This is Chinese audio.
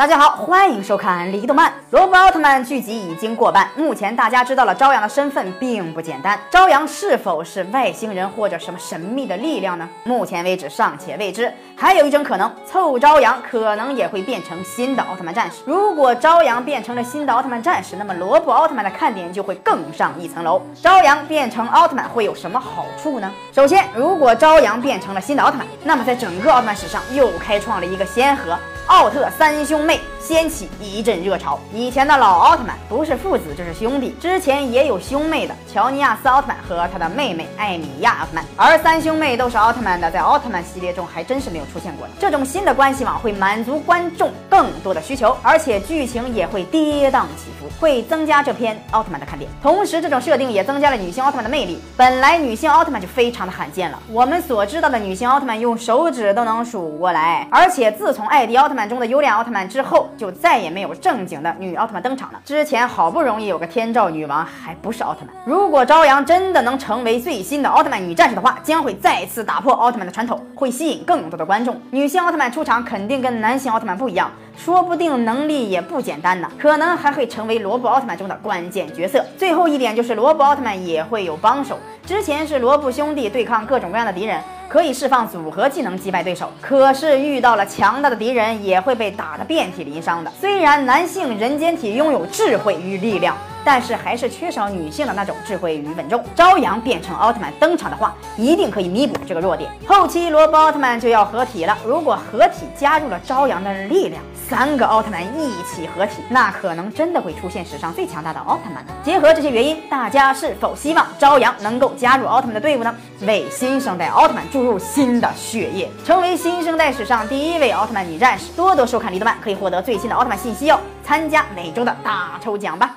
大家好，欢迎收看《离动漫》。罗布奥特曼剧集已经过半，目前大家知道了朝阳的身份并不简单。朝阳是否是外星人或者什么神秘的力量呢？目前为止尚且未知。还有一种可能，凑朝阳可能也会变成新的奥特曼战士。如果朝阳变成了新的奥特曼战士，那么罗布奥特曼的看点就会更上一层楼。朝阳变成奥特曼会有什么好处呢？首先，如果朝阳变成了新的奥特曼，那么在整个奥特曼史上又开创了一个先河。奥特三兄妹掀起一阵热潮。以前的老奥特曼不是父子就是兄弟，之前也有兄妹的乔尼亚斯奥特曼和他的妹妹艾米亚奥特曼，而三兄妹都是奥特曼的，在奥特曼系列中还真是没有出现过的。这种新的关系网会满足观众更多的需求，而且剧情也会跌宕起伏，会增加这篇奥特曼的看点。同时，这种设定也增加了女性奥特曼的魅力。本来女性奥特曼就非常的罕见了，我们所知道的女性奥特曼用手指都能数过来，而且自从艾迪奥特曼。中的优良奥特曼之后，就再也没有正经的女奥特曼登场了。之前好不容易有个天照女王，还不是奥特曼。如果朝阳真的能成为最新的奥特曼女战士的话，将会再次打破奥特曼的传统，会吸引更多的观众。女性奥特曼出场肯定跟男性奥特曼不一样，说不定能力也不简单呢，可能还会成为罗布奥特曼中的关键角色。最后一点就是罗布奥特曼也会有帮手，之前是罗布兄弟对抗各种各样的敌人。可以释放组合技能击败对手，可是遇到了强大的敌人也会被打得遍体鳞伤的。虽然男性人间体拥有智慧与力量。但是还是缺少女性的那种智慧与稳重。朝阳变成奥特曼登场的话，一定可以弥补这个弱点。后期罗布奥特曼就要合体了，如果合体加入了朝阳的力量，三个奥特曼一起合体，那可能真的会出现史上最强大的奥特曼。结合这些原因，大家是否希望朝阳能够加入奥特曼的队伍呢？为新生代奥特曼注入新的血液，成为新生代史上第一位奥特曼女战士。多多收看《李德曼》，可以获得最新的奥特曼信息哦！参加每周的大抽奖吧！